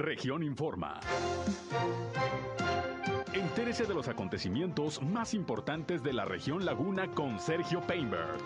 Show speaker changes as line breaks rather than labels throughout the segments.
Región Informa. Entérese de los acontecimientos más importantes de la región Laguna con Sergio Painberg.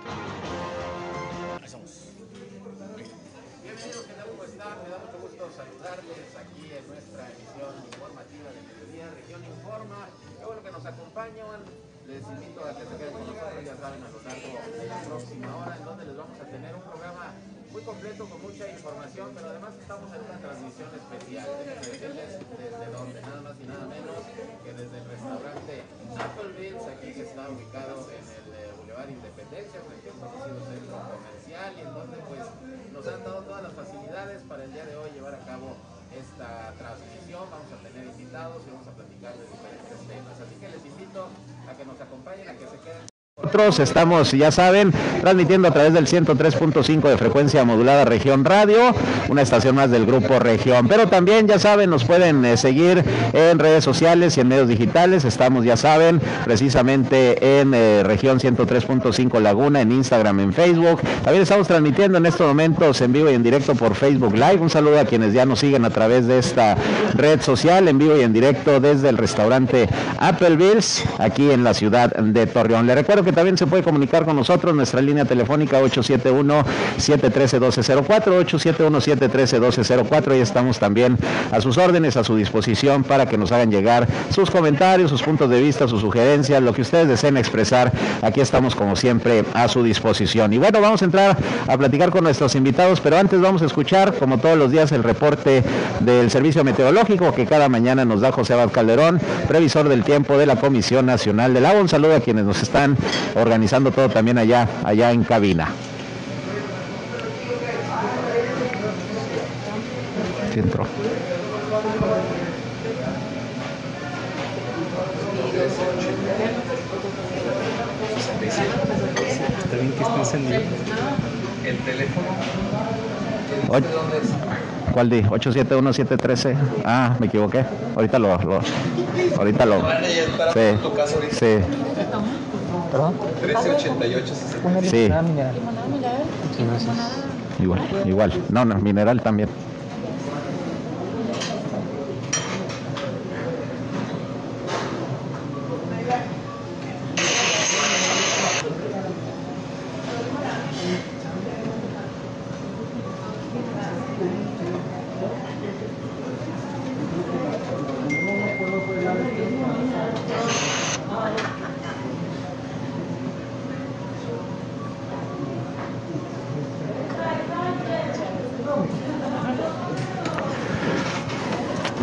Bienvenidos, ¿qué tal? ¿Cómo están? Me da mucho gusto saludarles aquí en nuestra emisión informativa de Mediodía Región Informa. Qué bueno que nos acompañan. Les invito a que se queden con nosotros, ya saben, a lo largo de la próxima hora, en donde les vamos a tener un programa muy completo, con mucha información, pero además estamos en una transmisión especial. Decirles desde donde, nada más y nada menos que desde el restaurante Applebee's, aquí que está ubicado en el eh, Boulevard Independencia, un conocido centro comercial, y en donde pues nos han dado todas las facilidades para el día de hoy llevar a cabo esta transmisión. Vamos a tener invitados y vamos a platicar de diferentes temas. Así que les invito a que nos acompañen, a que se queden.
Nosotros estamos, ya saben, transmitiendo a través del 103.5 de frecuencia modulada Región Radio, una estación más del grupo Región. Pero también, ya saben, nos pueden eh, seguir en redes sociales y en medios digitales. Estamos, ya saben, precisamente en eh, Región 103.5 Laguna, en Instagram, en Facebook. También estamos transmitiendo en estos momentos en vivo y en directo por Facebook Live. Un saludo a quienes ya nos siguen a través de esta red social, en vivo y en directo desde el restaurante Applebee's, aquí en la ciudad de Torreón. Le recuerdo que también se puede comunicar con nosotros, nuestra línea telefónica 871-713-1204, 871-713-1204, y estamos también a sus órdenes, a su disposición para que nos hagan llegar sus comentarios, sus puntos de vista, sus sugerencias, lo que ustedes deseen expresar, aquí estamos como siempre a su disposición. Y bueno, vamos a entrar a platicar con nuestros invitados, pero antes vamos a escuchar, como todos los días, el reporte del Servicio Meteorológico que cada mañana nos da José Abad Calderón, previsor del tiempo de la Comisión Nacional del Agua. Un saludo a quienes nos están organizando todo también allá, allá en cabina. Centro.
Está bien que esté encendido.
El teléfono.
Oye, ¿Cuál di? 871-713. Ah, me equivoqué. Ahorita lo, lo ahorita lo. Sí, sí.
¿Perdón?
1388
Sí.
Ah, mira.
Igual, igual. No, no, mineral también.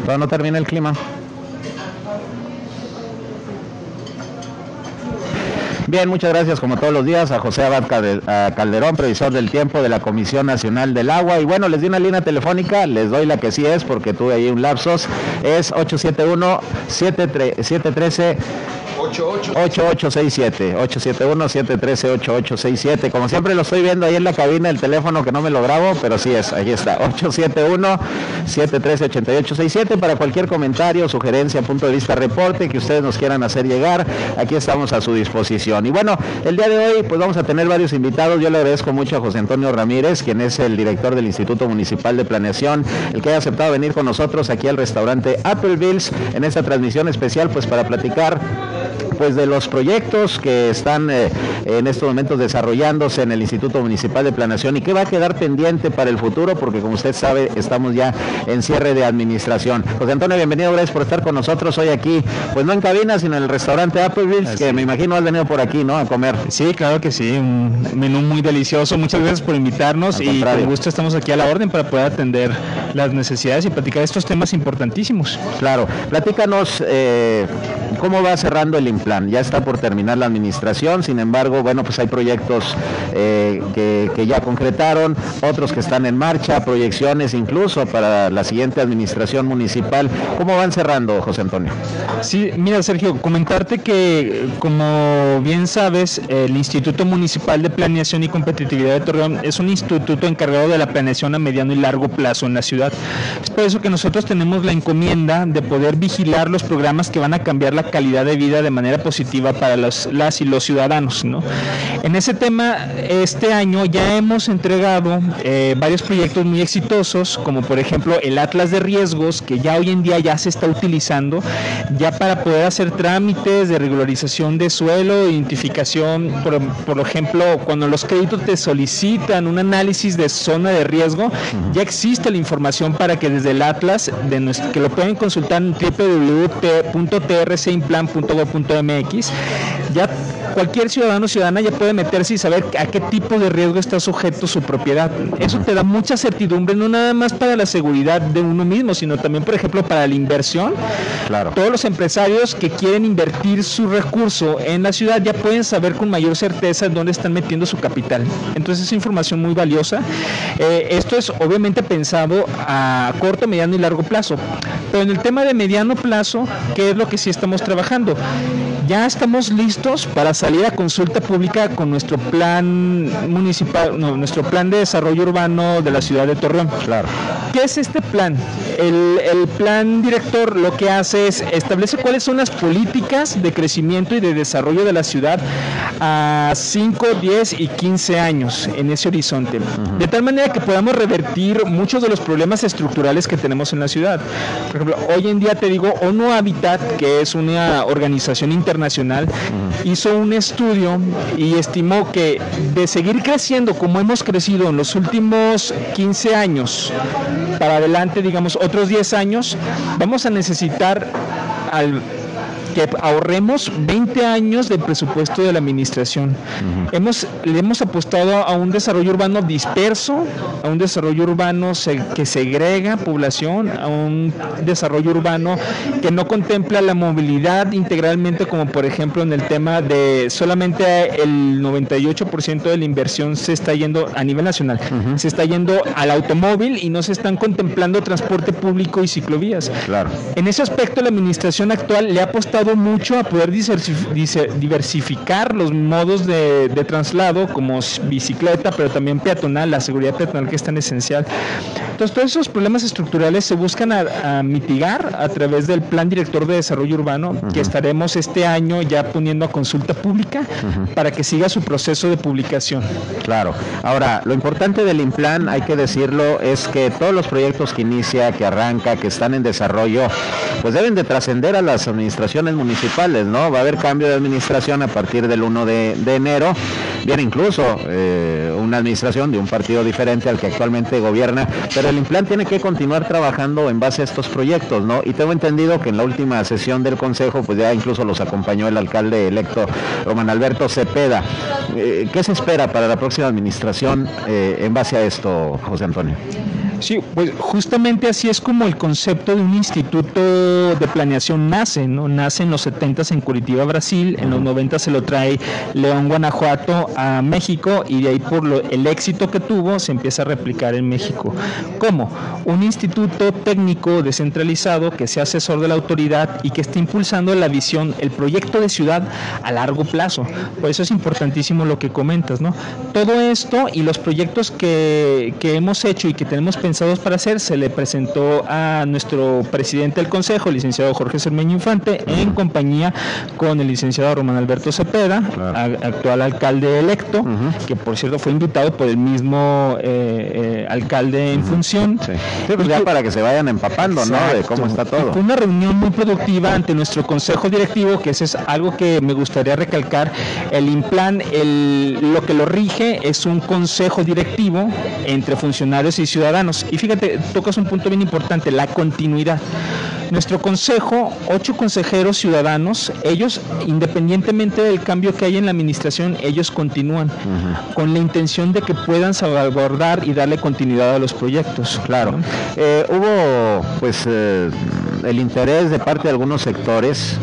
Todavía no termina el clima. Bien, muchas gracias como todos los días a José Abad Calderón, previsor del tiempo de la Comisión Nacional del Agua. Y bueno, les di una línea telefónica, les doy la que sí es porque tuve ahí un lapsos. Es 871-713. 8867 871-713-8867 Como siempre lo estoy viendo ahí en la cabina el teléfono que no me lo grabo, pero sí es, ahí está, 871-713-8867 para cualquier comentario, sugerencia, punto de vista, reporte que ustedes nos quieran hacer llegar, aquí estamos a su disposición. Y bueno, el día de hoy pues vamos a tener varios invitados, yo le agradezco mucho a José Antonio Ramírez, quien es el director del Instituto Municipal de Planeación, el que haya aceptado venir con nosotros aquí al restaurante Applebee's en esta transmisión especial pues para platicar pues de los proyectos que están eh, en estos momentos desarrollándose en el Instituto Municipal de Planeación y qué va a quedar pendiente para el futuro, porque como usted sabe, estamos ya en cierre de administración. José Antonio, bienvenido, gracias por estar con nosotros hoy aquí, pues no en cabina, sino en el restaurante Applebee's, que me imagino has venido por aquí, ¿no? A comer.
Sí, claro que sí, un menú muy delicioso. Muchas gracias por invitarnos
Al
y
contrario.
con gusto estamos aquí a la orden para poder atender las necesidades y platicar estos temas importantísimos.
Claro, platícanos eh, cómo va cerrando el Implan. Ya está por terminar la administración, sin embargo, bueno, pues hay proyectos eh, que, que ya concretaron, otros que están en marcha, proyecciones incluso para la siguiente administración municipal. ¿Cómo van cerrando, José Antonio?
Sí, mira Sergio, comentarte que como bien sabes, el Instituto Municipal de Planeación y Competitividad de Torreón es un instituto encargado de la planeación a mediano y largo plazo en la ciudad. Es por eso que nosotros tenemos la encomienda de poder vigilar los programas que van a cambiar la calidad de vida de manera positiva para las y los ciudadanos. ¿no? En ese tema, este año ya hemos entregado eh, varios proyectos muy exitosos, como por ejemplo el Atlas de Riesgos, que ya hoy en día ya se está utilizando, ya para poder hacer trámites de regularización de suelo, identificación, por, por ejemplo, cuando los créditos te solicitan un análisis de zona de riesgo, ya existe la información para que desde el Atlas, de nuestro, que lo pueden consultar en www.trcimplan.gov.mx, ya cualquier ciudadano o ciudadana ya puede meterse y saber a qué tipo de riesgo está sujeto su propiedad. Eso te da mucha certidumbre, no nada más para la seguridad de uno mismo, sino también, por ejemplo, para la inversión.
Claro.
Todos los empresarios que quieren invertir su recurso en la ciudad ya pueden saber con mayor certeza dónde están metiendo su capital. Entonces es información muy valiosa. Eh, esto es obviamente pensado a corto, mediano y largo plazo. Pero en el tema de mediano plazo, ¿qué es lo que sí estamos trabajando? Ya estamos listos para salir a consulta pública con nuestro plan municipal, nuestro plan de desarrollo urbano de la ciudad de Torreón.
Claro.
¿Qué es este plan? El, el, plan director lo que hace es establece cuáles son las políticas de crecimiento y de desarrollo de la ciudad a 5, 10 y 15 años en ese horizonte. De tal manera que podamos revertir muchos de los problemas estructurales que tenemos en la ciudad. Por ejemplo, hoy en día te digo, ONU Habitat, que es una organización internacional, hizo un estudio y estimó que de seguir creciendo como hemos crecido en los últimos 15 años para adelante, digamos otros 10 años, vamos a necesitar al que ahorremos 20 años de presupuesto de la administración. hemos, le hemos apostado a un desarrollo urbano disperso, a un desarrollo urbano que segrega población, a un desarrollo urbano que no contempla la movilidad integralmente, como por ejemplo en el tema de solamente el 98% de la inversión se está yendo a nivel nacional, se está yendo al automóvil y no se están contemplando transporte público y ciclovías.
Claro.
En ese aspecto la administración actual le ha apostado mucho a poder diversificar los modos de, traslado, como bicicleta, pero también peatonal, la seguridad peatonal que es tan esencial. Entonces, todos esos problemas estructurales se buscan a, mitigar a través del Plan Director de Desarrollo Urbano, que estaremos este año ya poniendo a consulta pública para que siga su proceso de publicación.
Claro. Ahora, lo importante del Implan, hay que decirlo, es que todos los proyectos que inicia, que arranca, que están en desarrollo, pues deben de trascender a las administraciones municipales, ¿no? Va a haber cambio de administración a partir del 1 de, enero. Viene incluso eh, una administración de un partido diferente al que actualmente gobierna, pero el Implan tiene que continuar trabajando en base a estos proyectos, ¿no? Y tengo entendido que en la última sesión del Consejo, pues ya incluso los acompañó el alcalde electo Román Alberto Cepeda. Eh, ¿Qué se espera para la próxima administración eh, en base a esto, José Antonio?
Sí, pues justamente así es como el concepto de un instituto de planeación nace, ¿no? Nace en los 70 en Curitiba, Brasil, en los 90 se lo trae León, Guanajuato a México y de ahí por lo, el éxito que tuvo se empieza a replicar en México. ¿Cómo? Un instituto técnico descentralizado que sea asesor de la autoridad y que esté impulsando la visión, el proyecto de ciudad a largo plazo. Por eso es importantísimo lo que comentas, ¿no? Todo esto y los proyectos que, que hemos hecho y que tenemos pensado para hacer, se le presentó a nuestro presidente del Consejo, el licenciado Jorge Cermeño Infante, en compañía con el licenciado Román Alberto Cepeda, actual alcalde electo, que por cierto fue invitado por el mismo eh, eh, alcalde en función.
Sí. Pues ya para que se vayan empapando, ¿no? De cómo está todo.
Fue una reunión muy productiva ante nuestro Consejo Directivo, que eso es algo que me gustaría recalcar. El Implan, el, lo que lo rige es un consejo directivo entre funcionarios y ciudadanos y fíjate, tocas un punto bien importante, la continuidad. Nuestro consejo, ocho consejeros ciudadanos, ellos, independientemente del cambio que hay en la administración, ellos continúan con la intención de que puedan salvaguardar y darle continuidad a los proyectos.
Claro. Eh, hubo, pues, eh, el interés de parte de algunos sectores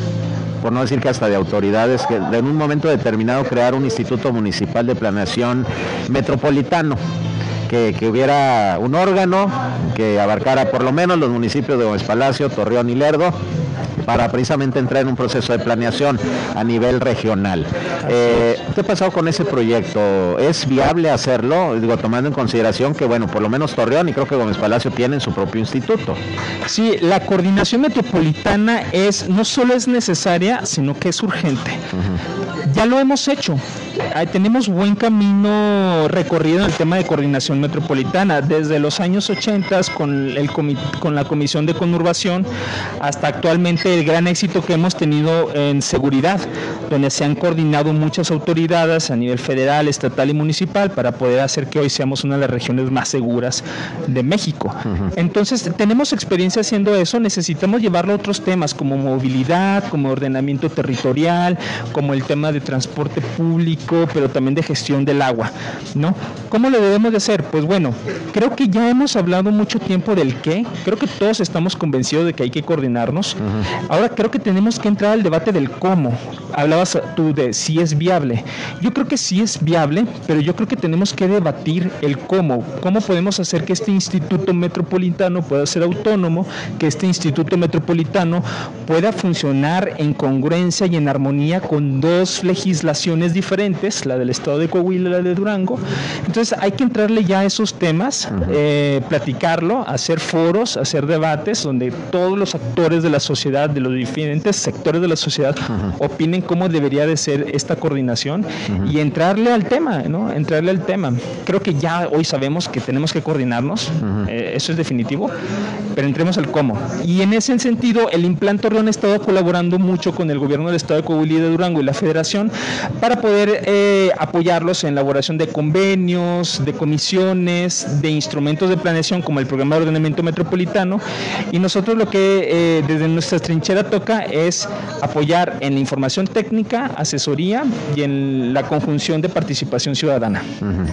por no decir que hasta de autoridades, que en un momento determinado crear un instituto municipal de planeación metropolitano que, hubiera un órgano que abarcara por lo menos los municipios de Gómez Palacio, Torreón y Lerdo para precisamente entrar en un proceso de planeación a nivel regional. Eh, ¿Qué ha pasado con ese proyecto? ¿Es viable hacerlo? Digo, tomando en consideración que, bueno, por lo menos Torreón y creo que Gómez Palacio tienen su propio instituto.
Sí, la coordinación metropolitana es no solo es necesaria, sino que es urgente. Ya lo hemos hecho. Tenemos buen camino recorrido en el tema de coordinación metropolitana, desde los años 80 con, el con la Comisión de Conurbación hasta actualmente el gran éxito que hemos tenido en seguridad, donde se han coordinado muchas autoridades a nivel federal, estatal y municipal para poder hacer que hoy seamos una de las regiones más seguras de México. Entonces, tenemos experiencia haciendo eso, necesitamos llevarlo a otros temas como movilidad, como ordenamiento territorial, como el tema de transporte público, pero también de gestión del agua, ¿no? ¿Cómo lo debemos de hacer? Pues bueno, creo que ya hemos hablado mucho tiempo del qué, creo que todos estamos convencidos de que hay que coordinarnos. Ahora creo que tenemos que entrar al debate del cómo. Hablabas tú de si es viable. Yo creo que sí es viable, pero yo creo que tenemos que debatir el cómo. ¿Cómo podemos hacer que este instituto metropolitano pueda ser autónomo, que este instituto metropolitano pueda funcionar en congruencia y en armonía con dos legislaciones diferentes, la del estado de Coahuila y la de Durango? Entonces hay que entrarle ya a esos temas, eh, platicarlo, hacer foros, hacer debates donde todos los actores de la sociedad, de los diferentes sectores de la sociedad, opinen cómo debería de ser esta coordinación y entrarle al tema, ¿no? Entrarle al tema. Creo que ya hoy sabemos que tenemos que coordinarnos, eh, eso es definitivo, pero entremos al cómo. Y en ese sentido, el Implanto Torreón ha estado colaborando mucho con el gobierno del Estado de Coahuila y de Durango y la Federación para poder eh, apoyarlos en elaboración de convenios, de comisiones, de instrumentos de planeación como el Programa de Ordenamiento Metropolitano. Y nosotros lo que eh, desde nuestra trinchera toca es apoyar en la información técnica, asesoría y en la conjunción de participación ciudadana.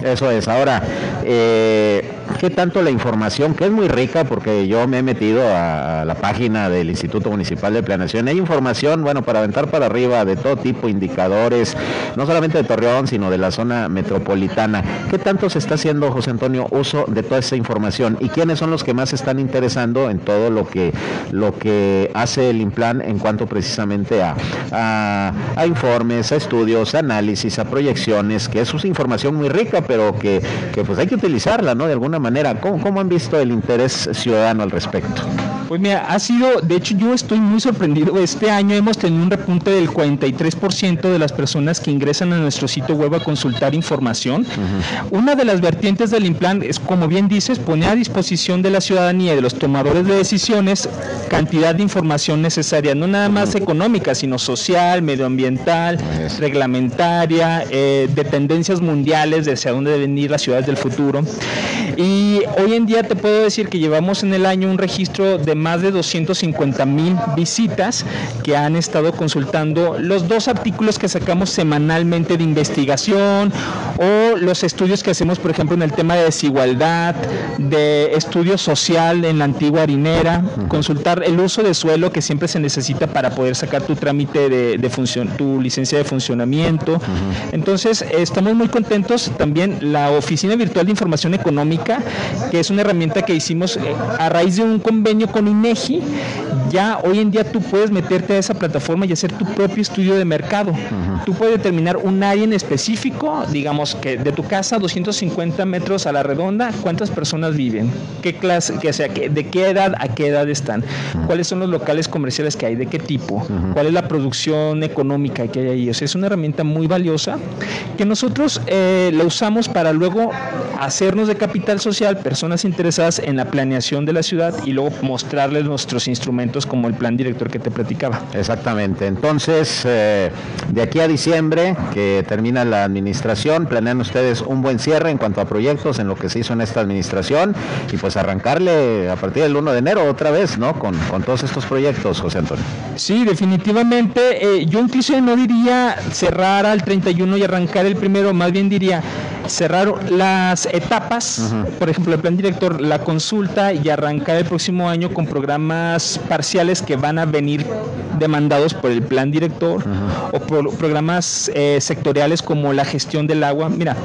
Eso es. Ahora, eh, ¿qué tanto la información, que es muy rica porque yo me he metido a la página del Instituto Municipal de Planeación, hay información, bueno, para aventar para arriba de todo tipo, indicadores, no solamente de Torreón, sino de la zona metropolitana. ¿Qué tanto se está haciendo, José Antonio, uso de toda esa información? ¿Y quiénes son los que más están interesando en todo lo que, lo que hace el Implan en cuanto precisamente a, a, informes, a estudios, a análisis, a proyecciones, que es información muy rica, pero que, que pues hay que utilizarla, ¿no? De alguna manera. ¿Cómo, cómo han visto el interés ciudadano al respecto?
Pues mira, ha sido, de hecho yo estoy muy sorprendido. Este año hemos tenido un repunte del 43% de las personas que ingresan a nuestro sitio web a consultar información. Una de las vertientes del Implan es, como bien dices, poner a disposición de la ciudadanía y de los tomadores de decisiones cantidad de información necesaria, no nada más económica, sino social, medioambiental, reglamentaria, eh, de tendencias mundiales, de hacia dónde deben ir las ciudades del futuro. Y hoy en día te puedo decir que llevamos en el año un registro de más de 250 mil visitas que han estado consultando los dos artículos que sacamos semanalmente de investigación o los estudios que hacemos, por ejemplo, en el tema de desigualdad, de estudio social en la antigua harinera, consultar el uso de suelo que siempre se necesita para poder sacar tu trámite de, de función, tu licencia de funcionamiento. Entonces, estamos muy contentos. También la Oficina Virtual de Información Económica, que es una herramienta que hicimos eh, a raíz de un convenio con INEGI, ya hoy en día tú puedes meterte a esa plataforma y hacer tu propio estudio de mercado. Tú puedes determinar un área en específico, digamos que de tu casa 250 metros a la redonda, cuántas personas viven, qué clase, que sea, de qué edad a qué edad están, cuáles son los locales comerciales que hay, de qué tipo, cuál es la producción económica que hay ahí. O sea, es una herramienta muy valiosa que nosotros eh, la usamos para luego hacernos de capital social, personas interesadas en la planeación de la ciudad y luego mostrarles nuestros instrumentos como el plan director que te platicaba.
Exactamente. Entonces, eh, de aquí a diciembre, que termina la administración, planean ustedes un buen cierre en cuanto a proyectos en lo que se hizo en esta administración y pues arrancarle a partir del 1 de enero otra vez, ¿no? Con, con todos estos proyectos, José Antonio.
Sí, definitivamente. Eh, yo incluso no diría cerrar al 31 y arrancar el primero, más bien diría cerrar las etapas, por ejemplo, el plan director, la consulta y arrancar el próximo año con programas parciales que van a venir demandados por el plan director o por programas eh, sectoriales como la gestión del agua. Mira,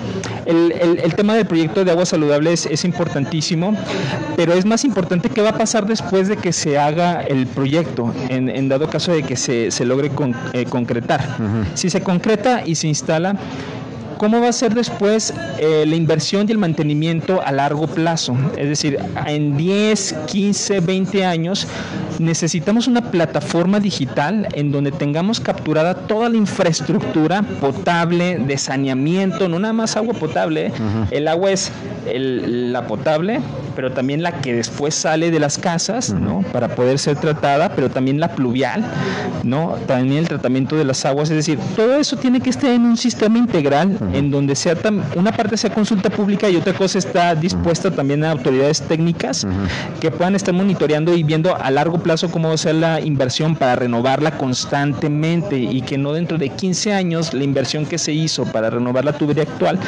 el, el, tema del proyecto de aguas saludables es importantísimo, pero es más importante qué va a pasar después de que se haga el proyecto, en, dado caso de que se, se logre eh, concretar. Si se concreta y se instala, ¿Cómo va a ser después eh, la inversión y el mantenimiento a largo plazo? Es decir, en 10, 15, 20 años necesitamos una plataforma digital en donde tengamos capturada toda la infraestructura potable de saneamiento, no nada más agua potable, ¿eh? el agua es la potable, pero también la que después sale de las casas, ¿no? Para poder ser tratada, pero también la pluvial, ¿no? También el tratamiento de las aguas, es decir, todo eso tiene que estar en un sistema integral en donde sea una parte sea consulta pública y otra cosa está dispuesta también a autoridades técnicas que puedan estar monitoreando y viendo a largo plazo cómo va a ser la inversión para renovarla constantemente y que no dentro de 15 años la inversión que se hizo para renovar la tubería actual,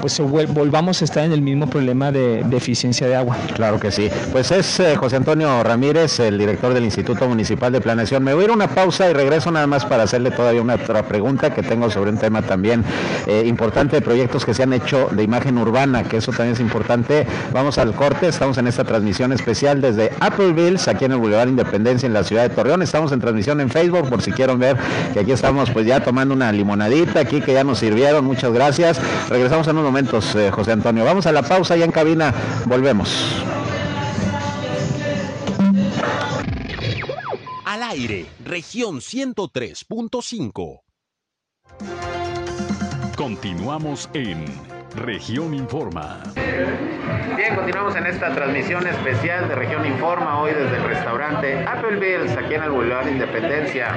pues volvamos a estar en el mismo problema de, eficiencia de agua.
Claro que sí. Pues es eh, José Antonio Ramírez, el director del Instituto Municipal de Planeación. Me voy a ir a una pausa y regreso nada más para hacerle todavía una otra pregunta que tengo sobre un tema también eh, importante importante de proyectos que se han hecho de imagen urbana, que eso también es importante. Vamos al corte, estamos en esta transmisión especial desde Applevilles, aquí en el Boulevard Independencia, en la ciudad de Torreón. Estamos en transmisión en Facebook, por si quieren ver que aquí estamos pues ya tomando una limonadita aquí que ya nos sirvieron. Muchas gracias. Regresamos en unos momentos, eh, José Antonio. Vamos a la pausa ya en cabina, volvemos.
Al aire, región 103.5.
Continuamos en Región Informa.
Bien, continuamos en esta transmisión especial de Región Informa, hoy desde el restaurante Applebee's, aquí en el Boulevard Independencia.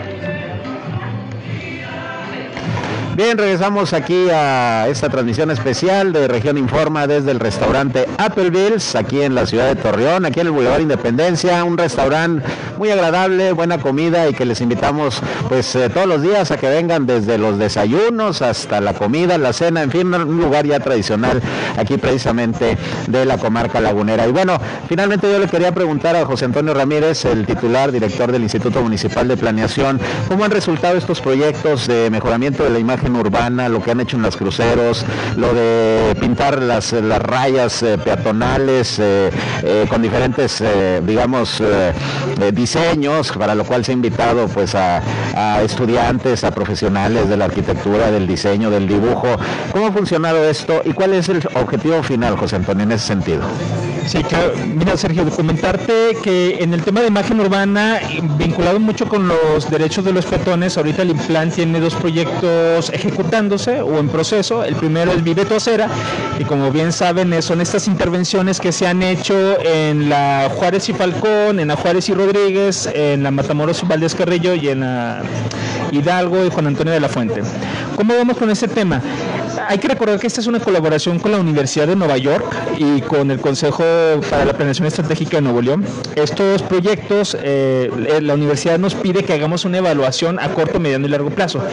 Bien, regresamos aquí a esta transmisión especial de Región Informa desde el restaurante Applebee's, aquí en la ciudad de Torreón, aquí en el Boulevard Independencia, un restaurante muy agradable, buena comida y que les invitamos pues eh, todos los días a que vengan desde los desayunos hasta la comida, la cena, en fin, un lugar ya tradicional aquí precisamente de la comarca lagunera. Y bueno, finalmente yo le quería preguntar a José Antonio Ramírez, el titular, director del Instituto Municipal de Planeación, ¿cómo han resultado estos proyectos de mejoramiento de la imagen urbana, lo que han hecho en los cruceros, lo de pintar las, las rayas eh, peatonales eh, eh, con diferentes, digamos, diseños, para lo cual se ha invitado pues a, estudiantes, a profesionales de la arquitectura, del diseño, del dibujo. ¿Cómo ha funcionado esto y cuál es el objetivo final, José Antonio, en ese sentido?
Sí. Mira, Sergio, comentarte que en el tema de imagen urbana, vinculado mucho con los derechos de los peatones, ahorita el Implant tiene dos proyectos ejecutándose o en proceso. El primero es Vive tu acera y como bien saben son estas intervenciones que se han hecho en la Juárez y Falcón, en la Juárez y Rodríguez, en la Matamoros y Valdés Carrillo y en la Hidalgo y Juan Antonio de la Fuente. ¿Cómo vamos con ese tema? Hay que recordar que esta es una colaboración con la Universidad de Nueva York y con el Consejo para la Planeación Estratégica de Nuevo León. Estos proyectos, eh, la universidad nos pide que hagamos una evaluación a corto, mediano y largo plazo.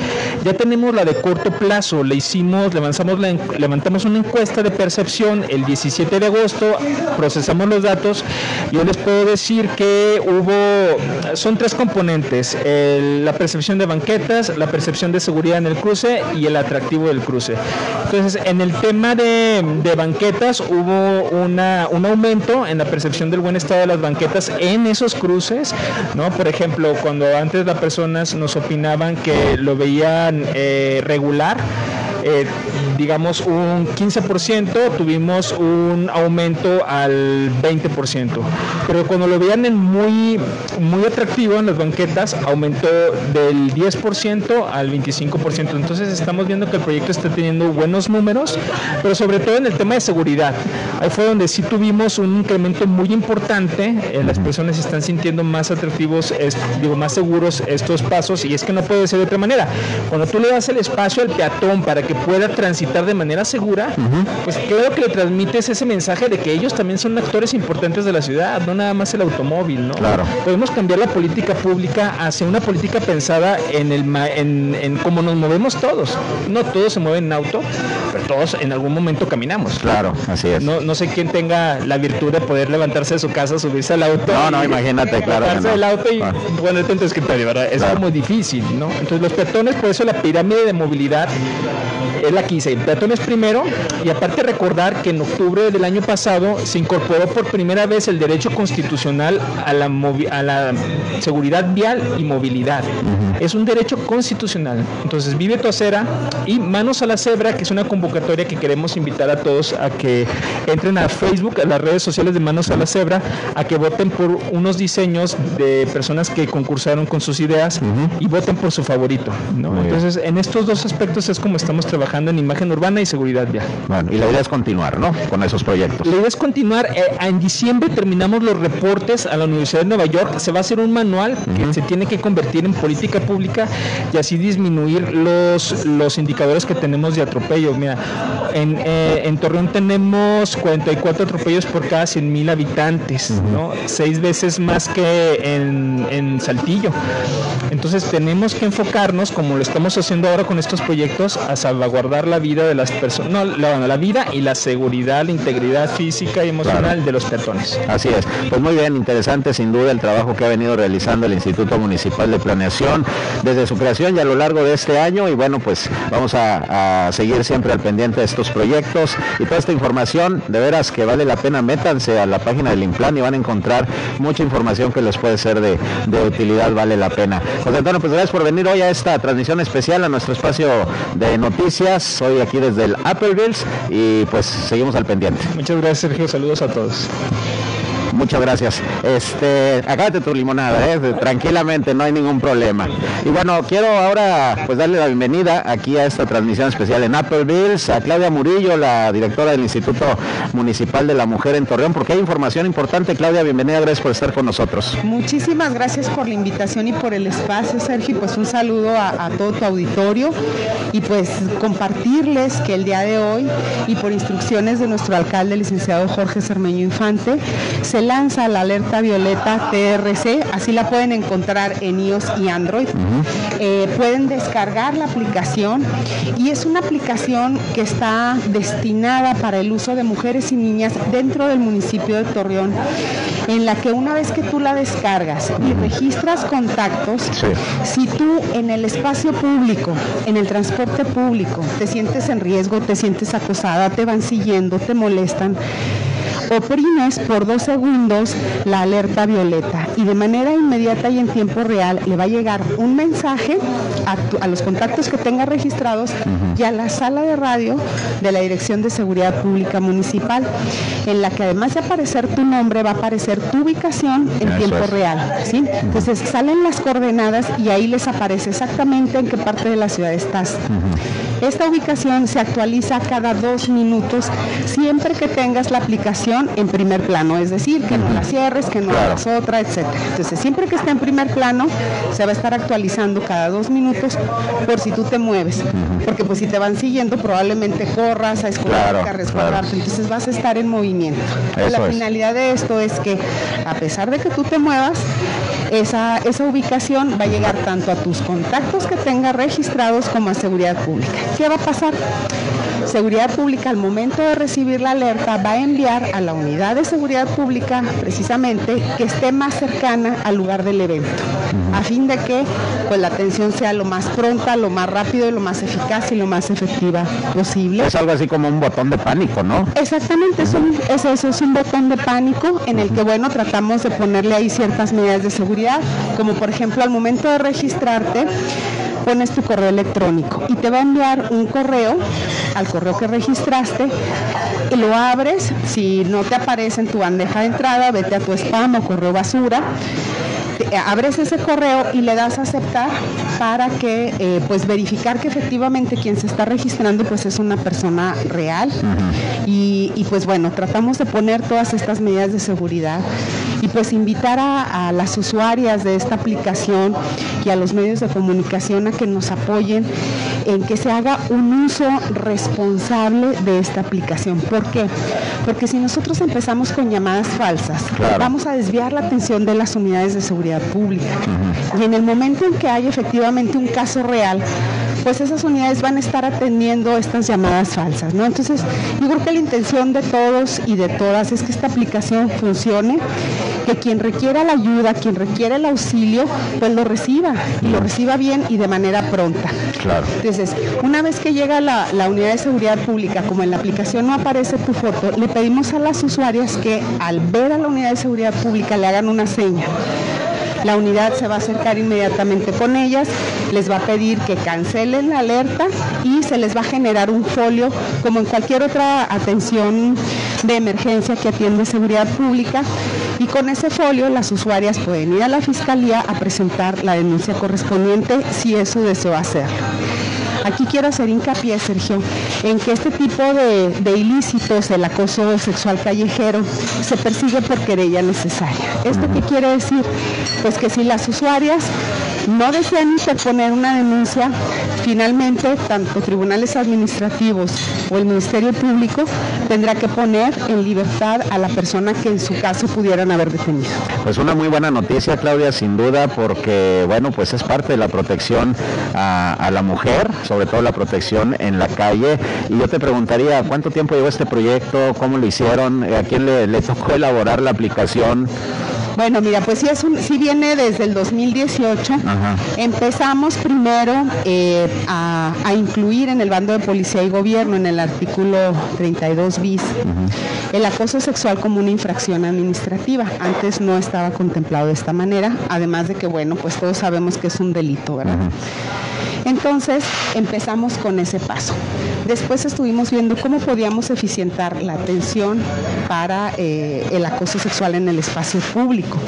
Ya tenemos la de corto plazo, le hicimos, levantamos, levantamos una encuesta de percepción el 17 de agosto, procesamos los datos. Yo les puedo decir que hubo, son tres componentes, la percepción de banquetas, la percepción de seguridad en el cruce y el atractivo del cruce. Entonces, en el tema de, banquetas hubo una, un aumento en la percepción del buen estado de las banquetas en esos cruces, ¿no? Por ejemplo, cuando antes las personas nos opinaban que lo veían eh, regular, eh, digamos, un 15%, tuvimos un aumento al 20%. Pero cuando lo veían en muy, muy atractivo en las banquetas, aumentó del 10% al 25%. Entonces estamos viendo que el proyecto está teniendo buenos números, pero sobre todo en el tema de seguridad. Ahí fue donde sí tuvimos un incremento muy importante. Eh, las personas están sintiendo más atractivos, digo, más seguros estos pasos y es que no puede ser de otra manera. Cuando tú le das el espacio al peatón para que pueda transitar, transitar de manera segura, pues creo que le transmites ese mensaje de que ellos también son actores importantes de la ciudad, no nada más el automóvil, ¿no?
Claro.
Podemos cambiar la política pública hacia una política pensada en el en, en cómo nos movemos todos. No todos se mueven en auto, pero todos en algún momento caminamos.
Claro, así es.
No, no sé quién tenga la virtud de poder levantarse de su casa, subirse al auto.
No, no, imagínate, claro.
Levantarse del auto y ponerte en tu escritorio, ¿verdad? Es como difícil, ¿no? Entonces los peatones, por eso la pirámide de movilidad es la que. Peatones primero y aparte recordar que en octubre del año pasado se incorporó por primera vez el derecho constitucional a la, a la seguridad vial y movilidad. Es un derecho constitucional. Entonces vive tu acera y Manos a la Cebra, que es una convocatoria que queremos invitar a todos a que entren a Facebook, a las redes sociales de Manos a la Cebra, a que voten por unos diseños de personas que concursaron con sus ideas y voten por su favorito. Entonces en estos dos aspectos es como estamos trabajando en imagen urbana y seguridad vial.
Bueno, y la idea es continuar, ¿no? Con esos proyectos.
La idea es continuar. Eh, en diciembre terminamos los reportes a la Universidad de Nueva York. Se va a hacer un manual que se tiene que convertir en política pública y así disminuir los, los indicadores que tenemos de atropello. Mira, en, eh, en Torreón tenemos 44 atropellos por cada 100 mil habitantes, ¿no? Seis veces más que en, en Saltillo. Entonces tenemos que enfocarnos, como lo estamos haciendo ahora con estos proyectos, a salvaguardar la vida de las personas, no, la, la, vida y la seguridad, la integridad física y emocional de los peatones.
Así es. Pues muy bien, interesante sin duda el trabajo que ha venido realizando el Instituto Municipal de Planeación desde su creación y a lo largo de este año y bueno, pues vamos a, a seguir siempre al pendiente de estos proyectos y toda esta información, de veras que vale la pena, métanse a la página del Implan y van a encontrar mucha información que les puede ser de, de utilidad, vale la pena. José Antonio, pues gracias por venir hoy a esta transmisión especial a nuestro espacio de noticias, hoy aquí desde el Applevilles y pues seguimos al pendiente.
Muchas gracias Sergio, saludos a todos.
Muchas gracias. Este, acábate tu limonada, ¿eh? tranquilamente, no hay ningún problema. Y bueno, quiero ahora pues darle la bienvenida aquí a esta transmisión especial en Applevilles a Claudia Murillo, la directora del Instituto Municipal de la Mujer en Torreón, porque hay información importante. Claudia, bienvenida, gracias por estar con nosotros.
Muchísimas gracias por la invitación y por el espacio, Sergio. Pues un saludo a, todo tu auditorio y pues compartirles que el día de hoy y por instrucciones de nuestro alcalde, licenciado Jorge Cermeño Infante, se lanza la alerta violeta TRC, así la pueden encontrar en iOS y Android. Eh, pueden descargar la aplicación y es una aplicación que está destinada para el uso de mujeres y niñas dentro del municipio de Torreón, en la que una vez que tú la descargas y registras contactos,
Sí.
si tú en el espacio público, en el transporte público, te sientes en riesgo, te sientes acosada, te van siguiendo, te molestan, oprimes por dos segundos la alerta violeta y de manera inmediata y en tiempo real le va a llegar un mensaje a, tu- a los contactos que tengas registrados y a la sala de radio de la Dirección de Seguridad Pública Municipal, en la que además de aparecer tu nombre va a aparecer tu ubicación en
Eso
tiempo
es.
real. ¿sí? Entonces salen las coordenadas y ahí les aparece exactamente en qué parte de la ciudad estás. Esta ubicación se actualiza cada dos minutos siempre que tengas la aplicación en primer plano, es decir, que no la cierres, que no
Claro.
hagas otra, etcétera. Entonces, siempre que esté en primer plano, se va a estar actualizando cada dos minutos por si tú te mueves. Porque pues si te van siguiendo, probablemente corras a esconderte,
Claro,
a resguardarte.
claro.
Entonces vas a estar en movimiento.
Eso
la
es.
finalidad de esto es que a pesar de que tú te muevas, esa, esa ubicación va a llegar tanto a tus contactos que tengas registrados como a seguridad pública. ¿Qué va a pasar? Seguridad Pública al momento de recibir la alerta va a enviar a la unidad de seguridad pública precisamente que esté más cercana al lugar del evento, a fin de que pues la atención sea lo más pronta, lo más rápido y lo más eficaz y lo más efectiva posible.
Es algo así como un botón de pánico, ¿no?
Exactamente, es, un- es eso, es un botón de pánico en el que, bueno, tratamos de ponerle ahí ciertas medidas de seguridad, como por ejemplo al momento de registrarte, pones tu correo electrónico. Y te va a enviar un correo al correo que registraste y lo abres, si no te aparece en tu bandeja de entrada, vete a tu spam o correo basura te- eh, abres ese correo y le das a aceptar para que eh, pues verificar que efectivamente quien se está registrando pues es una persona real y, y, pues bueno tratamos de poner todas estas medidas de seguridad y pues invitar a, a las usuarias de esta aplicación y a los medios de comunicación a que nos apoyen en que se haga un uso responsable de esta aplicación. ¿Por qué? Porque si nosotros empezamos con llamadas falsas, vamos a desviar la atención de las unidades de seguridad pública. Y en el momento en que hay efectivamente un caso real, pues esas unidades van a estar atendiendo estas llamadas falsas, ¿no? Entonces, yo creo que la intención de todos y de todas es que esta aplicación funcione, que quien requiera la ayuda, quien requiera el auxilio, pues lo reciba y lo reciba bien y de manera pronta.
Claro.
Entonces, una vez que llega la, la unidad de seguridad pública, como en la aplicación no aparece tu foto, le pedimos a las usuarias que al ver a la unidad de seguridad pública le hagan una seña la unidad se va a acercar inmediatamente con ellas, les va a pedir que cancelen la alerta y se les va a generar un folio como en cualquier otra atención de emergencia que atiende seguridad pública y con ese folio las usuarias pueden ir a la fiscalía a presentar la denuncia correspondiente si eso deseo hacerlo. Aquí quiero hacer hincapié, Sergio, en que este tipo de, ilícitos, el acoso sexual callejero, se persigue por querella necesaria. ¿Esto qué quiere decir? Pues que si las usuarias no desean interponer una denuncia, finalmente tanto tribunales administrativos o el Ministerio Público tendrá que poner en libertad a la persona que en su caso pudieran haber detenido.
Pues una muy buena noticia, Claudia, sin duda, porque bueno, pues es parte de la protección a, la mujer, sobre todo la protección en la calle. Y yo te preguntaría, ¿cuánto tiempo llevó este proyecto? ¿Cómo lo hicieron? ¿A quién le, le tocó elaborar la aplicación?
Bueno, mira, pues sí, es un, sí viene desde el 2018. Empezamos primero eh, a, incluir en el bando de policía y gobierno, en el artículo 32 bis, el acoso sexual como una infracción administrativa. Antes no estaba contemplado de esta manera, además de que, bueno, pues todos sabemos que es un delito, ¿verdad? Entonces empezamos con ese paso. Después estuvimos viendo cómo podíamos eficientar la atención para eh, el acoso sexual en el espacio público.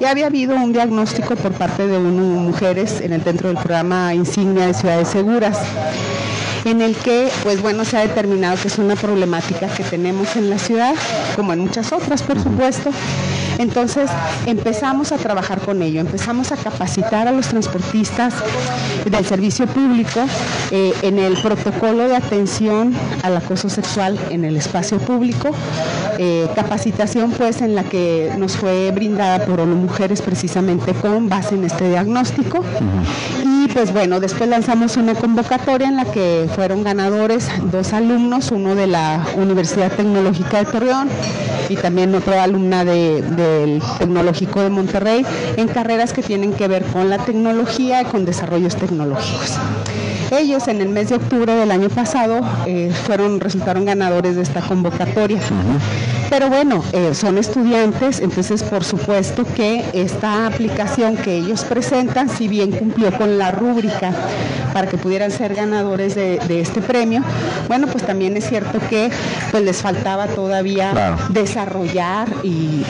Ya había habido un diagnóstico por parte de uno, mujeres en el dentro del programa Insignia de Ciudades Seguras en el que, pues bueno, se ha determinado que es una problemática que tenemos en la ciudad, como en muchas otras, por supuesto, entonces empezamos a trabajar con ello, empezamos a capacitar a los transportistas del servicio público eh, en el protocolo de atención al acoso sexual en el espacio público, eh, capacitación pues en la que nos fue brindada por ONU Mujeres precisamente con base en este diagnóstico. Y pues bueno, después lanzamos una convocatoria en la que fueron ganadores dos alumnos, uno de la Universidad Tecnológica de Torreón y también otra alumna de del Tecnológico de Monterrey en carreras que tienen que ver con la tecnología y con desarrollos tecnológicos. Ellos en el mes de octubre del año pasado eh, fueron, resultaron ganadores de esta convocatoria. Pero bueno, eh, son estudiantes, entonces por supuesto que esta aplicación que ellos presentan, si bien cumplió con la rúbrica para que pudieran ser ganadores de, este premio, bueno, pues también es cierto que pues les faltaba todavía desarrollar y,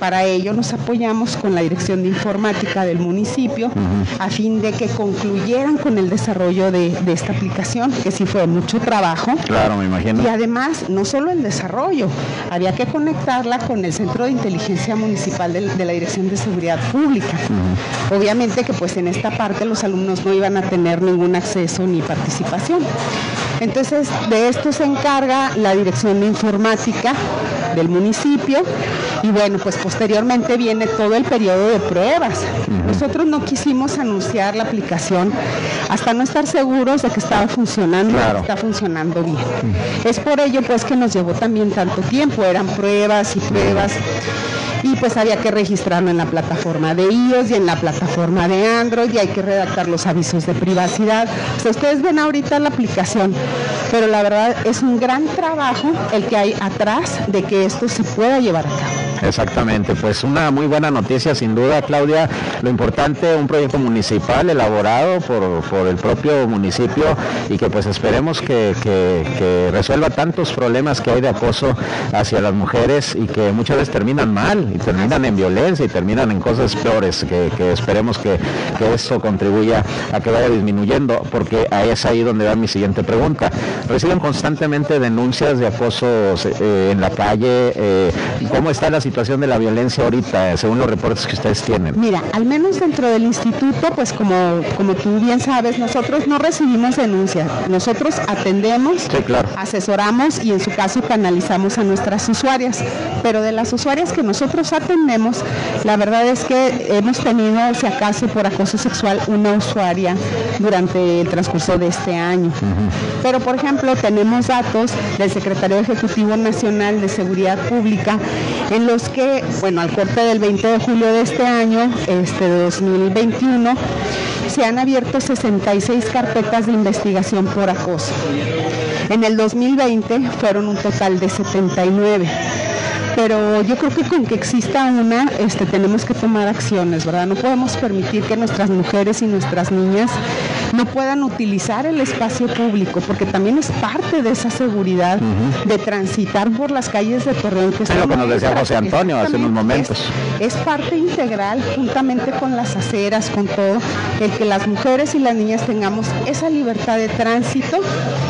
para ello nos apoyamos con la Dirección de Informática del municipio a fin de que concluyeran con el desarrollo de, de esta aplicación, que sí fue mucho trabajo.
Claro, me imagino.
Y además, no solo el desarrollo, había que conectarla con el Centro de Inteligencia Municipal de, la Dirección de Seguridad Pública. Obviamente que pues en esta parte los alumnos no iban a tener ningún acceso ni participación. Entonces, de esto se encarga la Dirección de Informática del municipio y bueno, pues posteriormente viene todo el periodo de pruebas. Nosotros no quisimos anunciar la aplicación hasta no estar seguros de que estaba funcionando, está funcionando bien. Es por ello pues que nos llevó también tanto tiempo, eran pruebas y pruebas y pues había que registrarlo en la plataforma de iOS y en la plataforma de Android y hay que redactar los avisos de privacidad. ustedes ven ahorita la aplicación, pero la verdad es un gran trabajo el que hay atrás de que esto se pueda llevar a cabo.
Exactamente, pues una muy buena noticia sin duda, Claudia. Lo importante, un proyecto municipal elaborado por, el propio municipio y que pues esperemos que, resuelva tantos problemas que hay de acoso hacia las mujeres y que muchas veces terminan mal y terminan en violencia y terminan en cosas peores, que, esperemos que, eso contribuya a que vaya disminuyendo, porque ahí es ahí donde va mi siguiente pregunta. Reciben constantemente denuncias de acoso eh, en la calle, eh, ¿cómo está la situación de la violencia ahorita, según los reportes que ustedes tienen?
Mira, al menos dentro del instituto, pues como, como tú bien sabes, nosotros no recibimos denuncias, nosotros atendemos, asesoramos y en su caso canalizamos a nuestras usuarias, pero de las usuarias que nosotros atendemos, la verdad es que hemos tenido, si acaso por acoso sexual, una usuaria durante el transcurso de este año. Pero por ejemplo, tenemos datos del Secretario Ejecutivo Nacional de Seguridad Pública en los que, bueno, al corte del 20 de julio de este año, este 2021, se han abierto 66 carpetas de investigación por acoso. En el 2020 fueron un total de 79 pero yo creo que con que exista una, este, tenemos que tomar acciones, ¿verdad? No podemos permitir que nuestras mujeres y nuestras niñas no puedan utilizar el espacio público, porque también es parte de esa seguridad de transitar por las calles de Torreón.
Que es lo que nos decía José Antonio hace unos momentos.
Es, parte integral, juntamente con las aceras, con todo, el que las mujeres y las niñas tengamos esa libertad de tránsito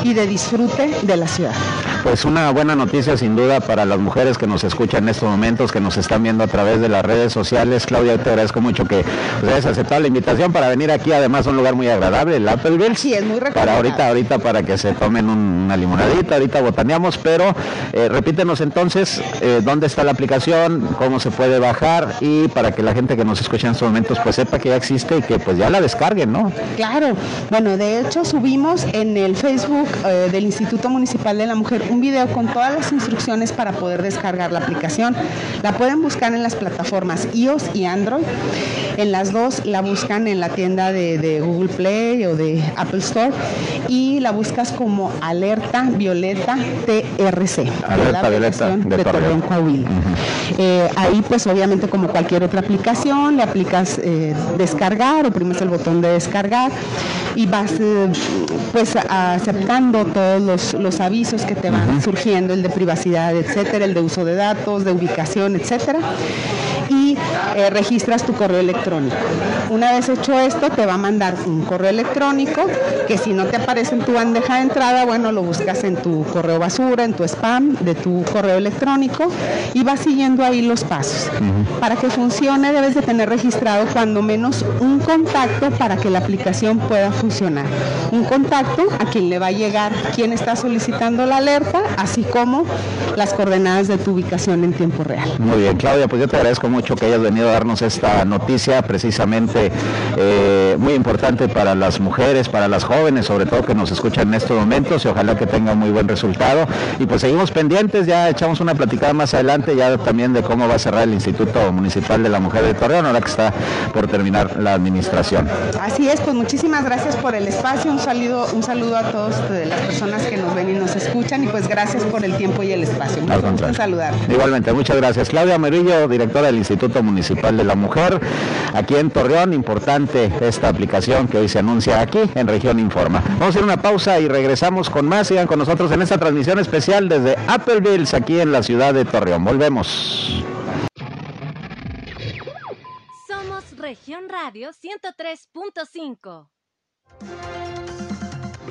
y de disfrute de la ciudad.
Pues una buena noticia sin duda para las mujeres que nos escuchan en estos momentos, que nos están viendo a través de las redes sociales. Claudia, te agradezco mucho que pues, hayas aceptado la invitación para venir aquí, además un lugar muy agradable, el Appleville.
Sí, es muy
Para ahorita, ahorita para que se tomen una limonadita, ahorita botaneamos, pero eh, repítenos entonces eh, dónde está la aplicación, cómo se puede bajar y para que la gente que nos escucha en estos momentos pues sepa que ya existe y que pues ya la descarguen, ¿no?
Claro, bueno, de hecho subimos en el Facebook eh, del Instituto Municipal de la Mujer un video con todas las instrucciones para poder descargar la aplicación. La pueden buscar en las plataformas iOS y Android. En las dos la buscan en la tienda de, Google Play o de Apple Store y la buscas como Alerta Violeta TRC.
Alerta Violeta de, Torreón, Coahuila.
Eh, ahí pues obviamente como cualquier otra aplicación le aplicas eh, descargar, oprimes el botón de descargar y vas eh, pues aceptando todos los, los avisos que te van surgiendo, el de privacidad, etcétera, el de uso de datos, de ubicación, etcétera y eh, registras tu correo electrónico. Una vez hecho esto, te va a mandar un correo electrónico que si no te aparece en tu bandeja de entrada, bueno, lo buscas en tu correo basura, en tu spam de tu correo electrónico y vas siguiendo ahí los pasos. Para que funcione debes de tener registrado cuando menos un contacto para que la aplicación pueda funcionar. Un contacto a quien le va a llegar quién está solicitando la alerta, así como las coordenadas de tu ubicación en tiempo real.
Muy bien, Claudia, pues yo te agradezco mucho que hayas venido a darnos esta noticia precisamente eh, muy importante para las mujeres, para las jóvenes, sobre todo que nos escuchan en estos momentos y ojalá que tenga muy buen resultado. Y pues seguimos pendientes, ya echamos una platicada más adelante ya también de cómo va a cerrar el Instituto Municipal de la Mujer de Torreón, ahora que está por terminar la administración.
Así es, pues muchísimas gracias por el espacio, un saludo, un saludo a todas las personas que nos ven y nos escuchan y pues gracias por el tiempo y el espacio. Un saludar.
Igualmente, muchas gracias. Claudia Merillo, directora del Instituto Municipal de la Mujer. Aquí en Torreón, importante esta aplicación que hoy se anuncia aquí en Región Informa. Vamos a hacer una pausa y regresamos con más. Sigan con nosotros en esta transmisión especial desde Applevilles, aquí en la ciudad de Torreón. Volvemos.
Somos Región Radio 103.5.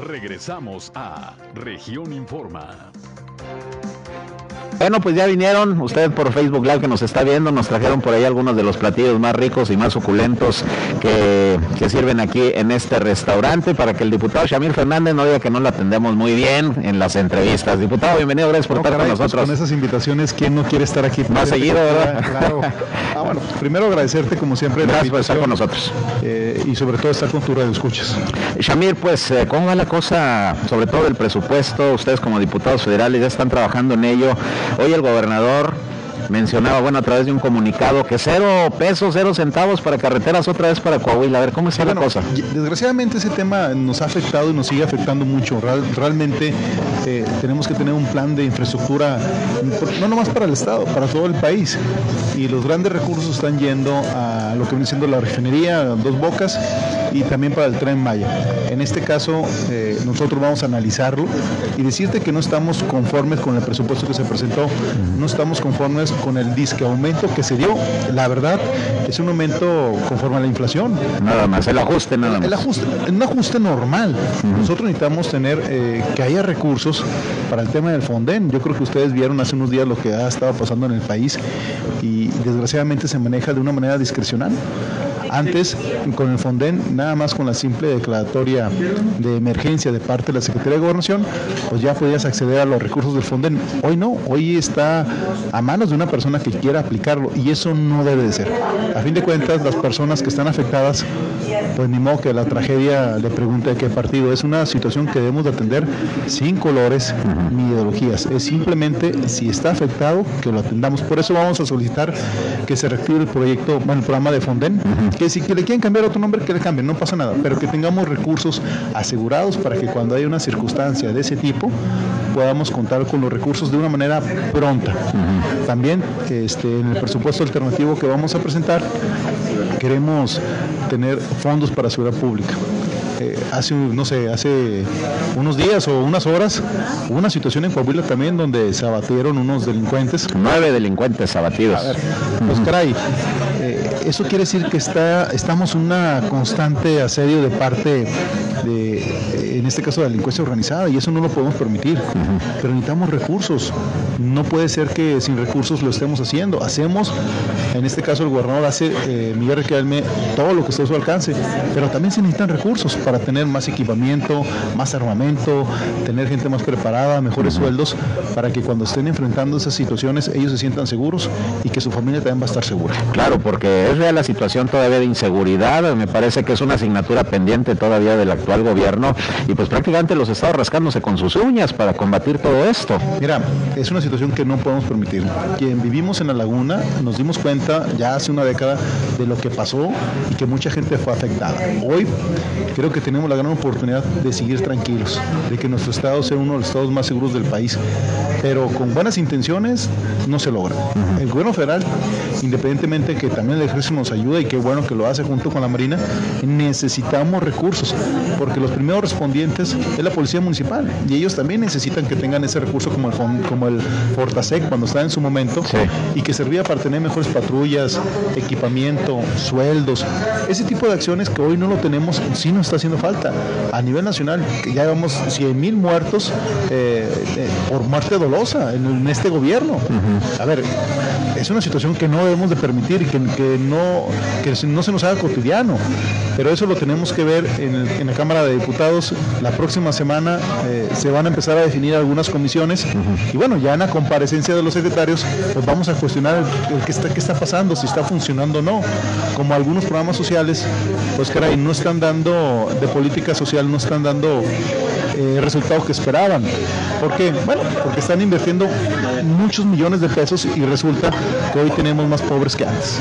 Regresamos a Región Informa.
Bueno, pues ya vinieron ustedes por Facebook Live que nos está viendo, nos trajeron por ahí algunos de los platillos más ricos y más suculentos que, sirven aquí en este restaurante para que el diputado Shamir Fernández no diga que no lo atendemos muy bien en las entrevistas. Diputado, bienvenido, gracias por estar con pues nosotros.
con esas invitaciones, ¿quién no quiere estar aquí?
Más seguido, ¿verdad?
Claro. Ah, bueno, primero agradecerte como siempre.
Gracias por estar con nosotros.
Eh, y sobre todo estar con tu radio escuchas.
Shamir, pues, eh, ¿cómo va la cosa, sobre todo el presupuesto? Ustedes como diputados federales ya están trabajando en ello. Hoy el gobernador mencionaba, bueno, a través de un comunicado, que cero pesos, cero centavos para carreteras otra vez para Coahuila. A ver, ¿cómo está la cosa?
Desgraciadamente ese tema nos ha afectado y nos sigue afectando mucho. realmente eh, tenemos que tener un plan de infraestructura, no nomás para el Estado, para todo el país. Y los grandes recursos están yendo a lo que viene siendo la refinería, dos bocas, y también para el tren Maya. En este caso, eh, nosotros vamos a analizarlo y decirte que no estamos conformes con el presupuesto que se presentó, no estamos conformes con el disque aumento que se dio. La verdad, es un aumento conforme a la inflación.
Nada más, el ajuste nada más.
El ajuste, un ajuste normal. Nosotros necesitamos tener eh, que haya recursos para el tema del Fonden. Yo creo que ustedes vieron hace unos días lo que ha estado pasando en el país y desgraciadamente se maneja de una manera discrecional Antes, con el Fonden, nada más con la simple declaratoria de emergencia de parte de la Secretaría de Gobernación, pues ya podías acceder a los recursos del Fonden. Hoy no, hoy está a manos de una persona que quiera aplicarlo y eso no debe de ser. A fin de cuentas, las personas que están afectadas, pues ni modo que la tragedia le pregunte de qué partido. Es una situación que debemos de atender sin colores ni ideologías. Es simplemente si está afectado que lo atendamos. Por eso vamos a solicitar que se reactive el proyecto, bueno, el programa de Fonden, que si que le quieren cambiar otro nombre, que le cambien, no pasa nada, pero que tengamos recursos asegurados para que cuando haya una circunstancia de ese tipo podamos contar con los recursos de una manera pronta. También este, en el presupuesto alternativo que vamos a presentar queremos tener fondos para seguridad pública. Eh, hace, no sé, hace unos días o unas horas hubo una situación en Coahuila también donde se abatieron unos delincuentes.
Nueve delincuentes abatidos.
A ver, pues caray, eh, eso quiere decir que está, estamos en una constante asedio de parte de, en este caso, de la delincuencia organizada y eso no lo podemos permitir. Pero necesitamos recursos. No puede ser que sin recursos lo estemos haciendo. Hacemos, en este caso el gobernador hace, eh, Miguel Riquelme, todo lo que está a su alcance, pero también se necesitan recursos para tener más equipamiento, más armamento, tener gente más preparada, mejores sueldos, para que cuando estén enfrentando esas situaciones ellos se sientan seguros y que su familia también va a estar segura.
Claro, porque es real la situación todavía de inseguridad, me parece que es una asignatura pendiente todavía del actual gobierno y pues prácticamente los estados rascándose con sus uñas para combatir todo esto.
Mira, es una situación que no podemos permitir. Quien vivimos en la laguna nos dimos cuenta ya hace una década de lo que pasó y que mucha gente fue afectada. Hoy creo que tenemos la gran oportunidad de seguir tranquilos, de que nuestro estado sea uno de los estados más seguros del país, pero con buenas intenciones no se logra. El gobierno federal, independientemente que también el ejército nos ayuda y qué bueno que lo hace junto con la Marina, necesitamos recursos, porque los primeros respondientes es la policía municipal y ellos también necesitan que tengan ese recurso como el, como el Fortasec cuando está en su momento y que servía para tener mejores patrullas, equipamiento, sueldos, ese tipo de acciones que hoy no lo tenemos, sí nos está haciendo falta. A nivel nacional, ya llevamos 100 mil muertos eh, eh, por muerte dolosa en, en este gobierno. A ver, es una situación que no debemos de permitir y que, que no, que no se nos haga cotidiano. Pero eso lo tenemos que ver en, el- en la Cámara de Diputados. La próxima semana eh, se van a empezar a definir algunas comisiones y bueno, ya en la comparecencia de los secretarios, pues vamos a cuestionar el, está, qué está pasando, si está funcionando o no. Como algunos programas sociales, pues caray, no están dando, de política social, no están dando eh, resultados que esperaban. ¿Por qué? Bueno, porque están invirtiendo muchos millones de pesos y resulta que hoy tenemos más pobres que antes.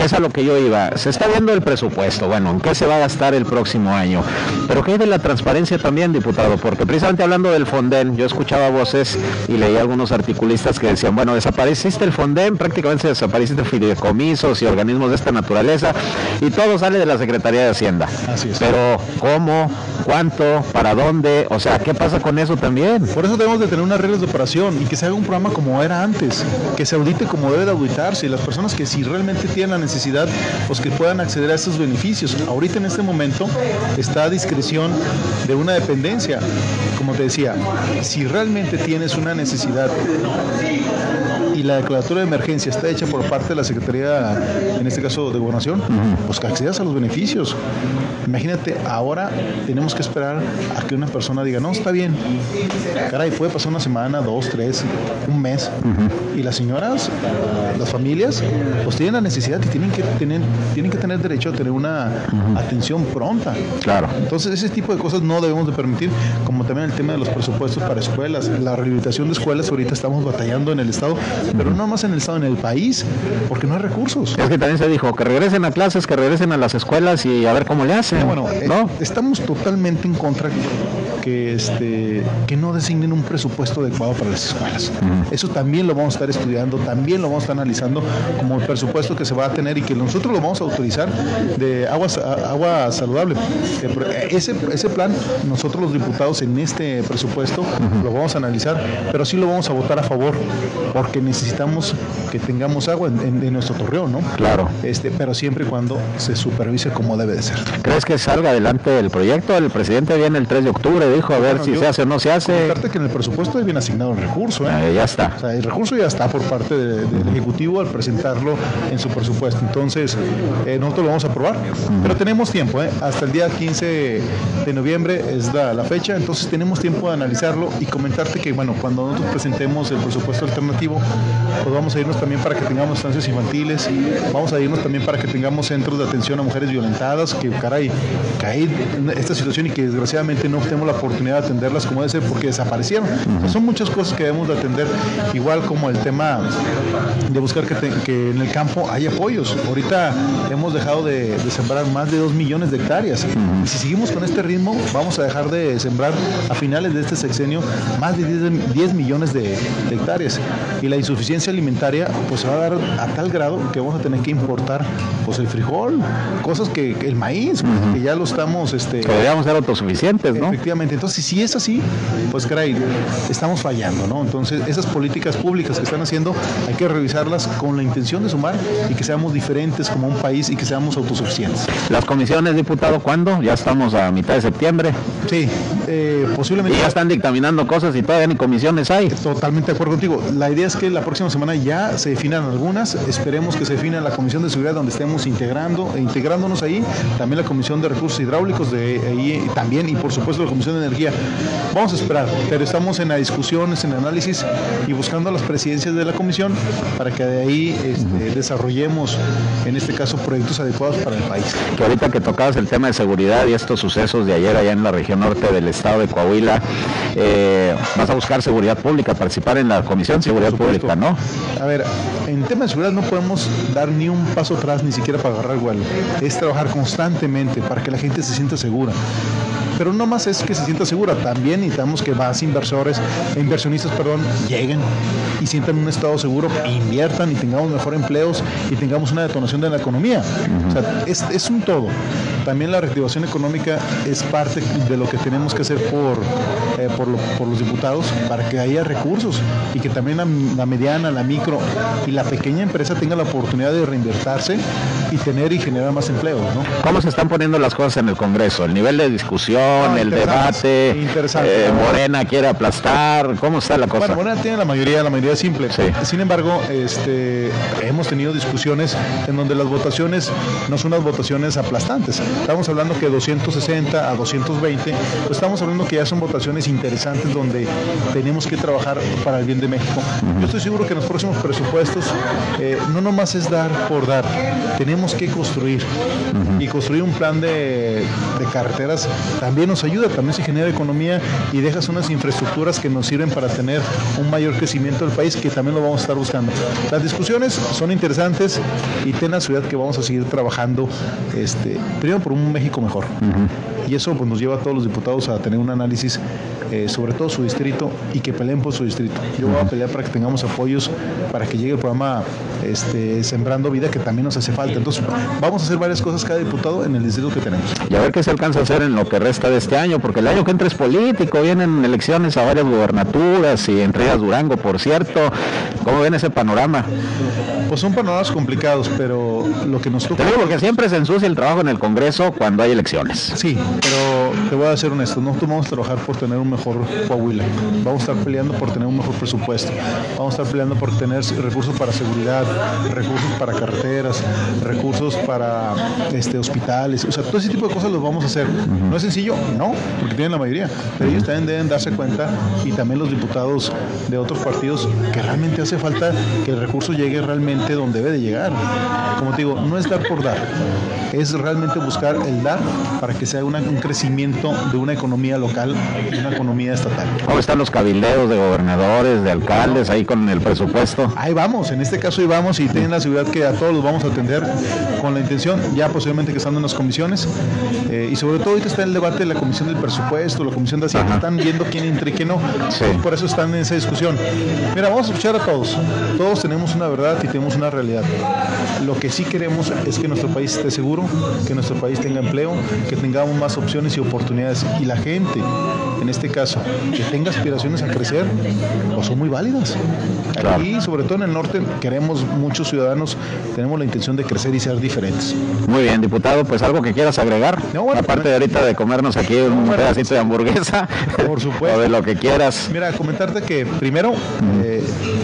Que es a lo que yo iba. Se está viendo el presupuesto, bueno, ¿en qué se va a gastar el próximo año? Pero ¿qué hay de la transparencia también, diputado? Porque precisamente hablando del Fonden, yo escuchaba voces y leí algunos articulistas que decían, bueno, desapareciste el Fonden, prácticamente desapareciste fideicomisos y organismos de esta naturaleza y todo sale de la Secretaría de Hacienda.
Así es.
Pero ¿cómo? ¿Cuánto? ¿Para dónde? O sea, ¿qué pasa con eso también?
Por eso debemos de tener unas reglas de operación y que se haga un programa como era antes, que se audite como debe de auditarse y las personas que si realmente tienen necesidad, pues que puedan acceder a estos beneficios. Ahorita en este momento está a discreción de una dependencia. Como te decía, si realmente tienes una necesidad y la declaratoria de emergencia está hecha por parte de la Secretaría, en este caso de Gobernación, pues que accedas a los beneficios. Imagínate, ahora tenemos que esperar a que una persona diga, no, está bien. Caray, puede pasar una semana, dos, tres, un mes. Y las señoras, las familias, pues tienen la necesidad y tienen que tener, tienen que tener derecho a tener una atención pronta.
Claro.
Entonces, ese tipo de cosas no debemos de permitir, como también el tema de los presupuestos para escuelas. La rehabilitación de escuelas, ahorita estamos batallando en el Estado, pero no más en el Estado, en el país, porque no hay recursos.
Es que también se dijo que regresen a clases, que regresen a las escuelas y a ver cómo le hacen.
Bueno, eh,
¿no?
estamos totalmente en contra que este que no designen un presupuesto adecuado para las escuelas. Eso también lo vamos a estar estudiando, también lo vamos a estar analizando como el presupuesto que se va a tener y que nosotros lo vamos a autorizar de agua, agua saludable. Eh, Ese, ese plan, nosotros los diputados en este presupuesto lo vamos a analizar, pero sí lo vamos a votar a favor, porque necesitamos que tengamos agua en, en- en nuestro torreón, ¿no?
Claro.
Este, pero siempre y cuando se supervise como debe de ser.
¿Crees que salga adelante el proyecto? El presidente viene el 3 de octubre, dijo? A ver
Bueno,
si se hace o no se hace.
Que en el presupuesto hay bien asignado el recurso, ¿eh?
Eh, ya está.
O sea, el recurso ya está por parte de- del Ejecutivo al presentarlo en su presupuesto. Entonces, eh, nosotros lo vamos a aprobar. Pero tenemos tiempo, ¿eh? Hasta el día 15 de noviembre es la, la fecha. Entonces, tenemos tiempo de analizarlo y comentarte que, bueno, cuando nosotros presentemos el presupuesto alternativo, pues vamos a irnos también para que tengamos estancias infantiles. Vamos a irnos también para que tengamos centros de atención a mujeres violentadas, que, caray, caí en esta situación y que desgraciadamente no tenemos la oportunidad de atenderlas como debe ser porque desaparecieron. Son muchas cosas que debemos de atender, igual como el tema de buscar que, te- que en el campo hay apoyos. Ahorita hemos dejado de, de sembrar más de 2 millones de hectáreas. Y si seguimos con este ritmo, vamos a dejar de sembrar a finales de este sexenio más de 10, 10 millones de, de hectáreas. Y la insuficiencia alimentaria pues se va a dar a tal grado que vamos a tener que importar pues el frijol, cosas que, que el maíz, que ya lo estamos este,
Que deberíamos ser autosuficientes, ¿no?
Efectivamente, entonces si es así, pues caray, estamos fallando, ¿no? Entonces esas políticas públicas que están haciendo hay que revisarlas con la intención de sumar y que seamos diferentes como un país y que seamos autosuficientes.
Las comisiones, diputado, ¿cuándo? Ya estamos a mitad de septiembre.
Sí, eh,
Y
posiblemente...
ya están dictaminando cosas y todavía ni comisiones hay.
Totalmente de acuerdo contigo. La idea es que la próxima semana ya se definan algunas. Esperemos que se defina la Comisión de Seguridad donde estemos integrando, e integrándonos ahí. También la Comisión de Recursos Hidráulicos de ahí también y por supuesto la Comisión de Energía. Vamos a esperar, pero estamos en la discusión, en el análisis y buscando las presidencias de la comisión para que de ahí este, desarrollemos, en este caso, proyectos adecuados para el país.
Que ahorita que tocabas el tema de seguridad y estos sucesos de ayer allá en la región norte del estado de Coahuila, eh, vas a buscar seguridad pública, participar en la Comisión de Seguridad. Pública, ¿no?
A ver, en tema de seguridad no podemos dar ni un paso atrás, ni siquiera para agarrar vuelo. Es trabajar constantemente para que la gente se sienta segura. Pero no más es que se sienta segura, también necesitamos que más inversores, inversionistas, perdón, lleguen y sientan un estado seguro, inviertan y tengamos mejor empleos y tengamos una detonación de la economía. O sea, es, es un todo. También la reactivación económica es parte de lo que tenemos que hacer por, eh, por, lo- por los diputados para que haya recursos y que también la, mediana, la micro y la pequeña empresa tenga la oportunidad de reinvertirse y tener y generar más empleos.
¿Cómo se están poniendo las cosas en el Congreso? ¿El nivel de discusión,
Ah,
el debate?
interesantes.
eh, Morena quiere aplastar. ¿Cómo está la cosa?
Bueno, Morena tiene la mayoría, la mayoría simple.
Sí.
Sin embargo, este, hemos tenido discusiones en donde las votaciones no son unas votaciones aplastantes. Estamos hablando que 260 a 220, pues estamos hablando que ya son votaciones interesantes donde tenemos que trabajar para el bien de México. Yo estoy seguro que en los próximos presupuestos eh, no nomás es dar por dar, tenemos que construir. Y construir un plan de, de carreteras también nos ayuda, también se genera economía y dejas unas infraestructuras que nos sirven para tener un mayor crecimiento del país, que también lo vamos a estar buscando. Las discusiones son interesantes y ten la seguridad que vamos a seguir trabajando, este, primero por un México mejor. Y eso pues, nos lleva a todos los diputados a tener un análisis eh, sobre todo su distrito y que peleen por su distrito. Yo voy a pelear para que tengamos apoyos, para que llegue el programa este, Sembrando Vida, que también nos hace falta. Entonces, vamos a hacer varias cosas cada diputado en el distrito que tenemos.
Y a ver qué se alcanza a hacer en lo que resta de este año, porque el año que entra es político, vienen elecciones a varias gubernaturas y entre ellas Durango, por cierto. ¿Cómo ven ese panorama?
Pues son panoramas complicados, pero lo que nos toca...
Te digo porque siempre se ensucia el trabajo en el Congreso cuando hay elecciones.
Sí, pero te voy a ser honesto, nosotros vamos a trabajar por tener un mejor Coahuila, vamos a estar peleando por tener un mejor presupuesto, vamos a estar peleando por tener recursos para seguridad, recursos para carreteras, recursos para este, hospitales, o sea, todo ese tipo de cosas los vamos a hacer. ¿No es sencillo? No, porque tienen la mayoría, pero ellos también deben darse cuenta y también los diputados de otros partidos que realmente hace falta que el recurso llegue realmente donde debe de llegar. Como te digo, no es dar por dar, es realmente buscar el dar para que sea un crecimiento de una economía local una economía estatal.
¿Cómo están los cabildeos de gobernadores, de alcaldes ahí con el presupuesto?
Ahí vamos, en este caso ahí vamos y tienen la seguridad que a todos los vamos a atender con la intención, ya posiblemente que estando en las comisiones, eh, y sobre todo ahorita está el debate de la comisión del presupuesto, la comisión de Hacienda, están viendo quién entra y quién no,
Sí.
por eso están en esa discusión. Mira, vamos a escuchar a todos, todos tenemos una verdad y tenemos una realidad. Lo que sí queremos es que nuestro país esté seguro, que nuestro país tenga empleo, que tengamos más opciones y oportunidades. Y la gente, en este caso, que tenga aspiraciones a crecer, pues son muy válidas. Aquí, sobre todo en el norte, queremos muchos ciudadanos, tenemos la intención de crecer y ser diferentes.
Muy bien, diputado, pues algo que quieras agregar. Aparte de ahorita de comernos aquí un pedacito de hamburguesa.
Por supuesto.
o de lo que quieras.
Mira, comentarte que primero, eh,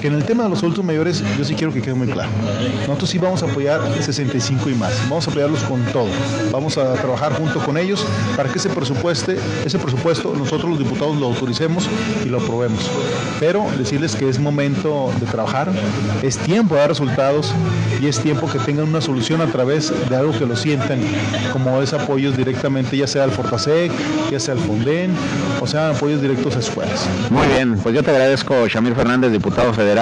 en el tema de los adultos mayores, yo sí quiero que quede muy claro. Nosotros sí vamos a apoyar 65 y más. Vamos a apoyarlos con todo. Vamos a trabajar junto con ellos para que ese presupuesto, ese presupuesto nosotros los diputados lo autoricemos y lo aprobemos. Pero decirles que es momento de trabajar, es tiempo de dar resultados y es tiempo que tengan una solución a través de algo que lo sientan, como es apoyos directamente, ya sea al Fortasec, ya sea al Fonden, o sea, apoyos directos a escuelas.
Muy bien, pues yo te agradezco, Shamir Fernández, diputado federal,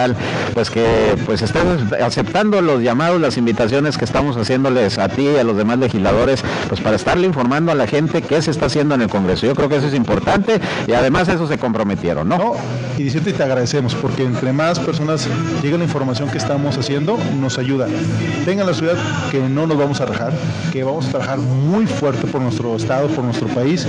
pues que pues estés aceptando los llamados, las invitaciones que estamos haciéndoles a ti y a los demás legisladores, pues para estarle informando a la gente qué se está haciendo en el Congreso. Yo creo que eso es importante y además eso se comprometieron, ¿no?
No, y decirte te agradecemos, porque entre más personas llega la información que estamos haciendo, nos ayuda. Tengan la ciudad que no nos vamos a rajar, que vamos a trabajar muy fuerte por nuestro estado, por nuestro país,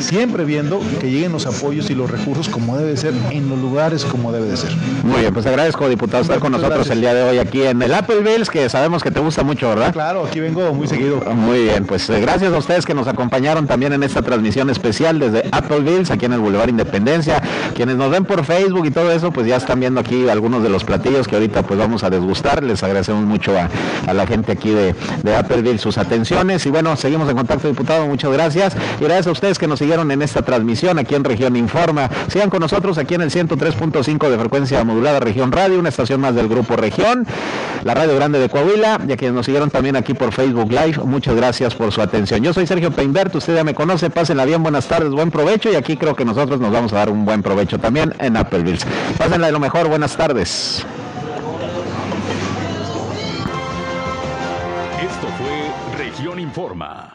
siempre viendo que lleguen los apoyos y los recursos como debe ser, en los lugares como debe de ser.
Muy bien, pues agradezco, diputado, estar con nosotros el día de hoy aquí en el Applevilles, que sabemos que te gusta mucho, ¿verdad?
Claro, aquí vengo muy seguido.
Muy bien, pues eh, gracias a ustedes que nos acompañaron también en esta transmisión especial desde Applevilles, aquí en el Boulevard Independencia. Quienes nos ven por Facebook y todo eso, pues ya están viendo aquí algunos de los platillos que ahorita pues vamos a desgustar. Les agradecemos mucho a, a la gente aquí de, de Appleville sus atenciones. Y bueno, seguimos en contacto, diputado. Muchas gracias. Y gracias a ustedes que nos siguieron en esta transmisión aquí en Región Informa. Sigan con nosotros aquí en el 103.5 de frecuencia modulada Región Radio, una estación más del Grupo Región, la Radio Grande de Coahuila, y a quienes nos siguieron también aquí por Facebook Live. Muchas gracias por su atención. Yo soy Sergio Peinbert, usted ya me conoce, pásenla bien, buenas tardes, buen provecho, y aquí creo que nosotros nos vamos a dar un buen provecho también en Applevilles. Pásenla de lo mejor, buenas tardes.
Esto fue Región Informa.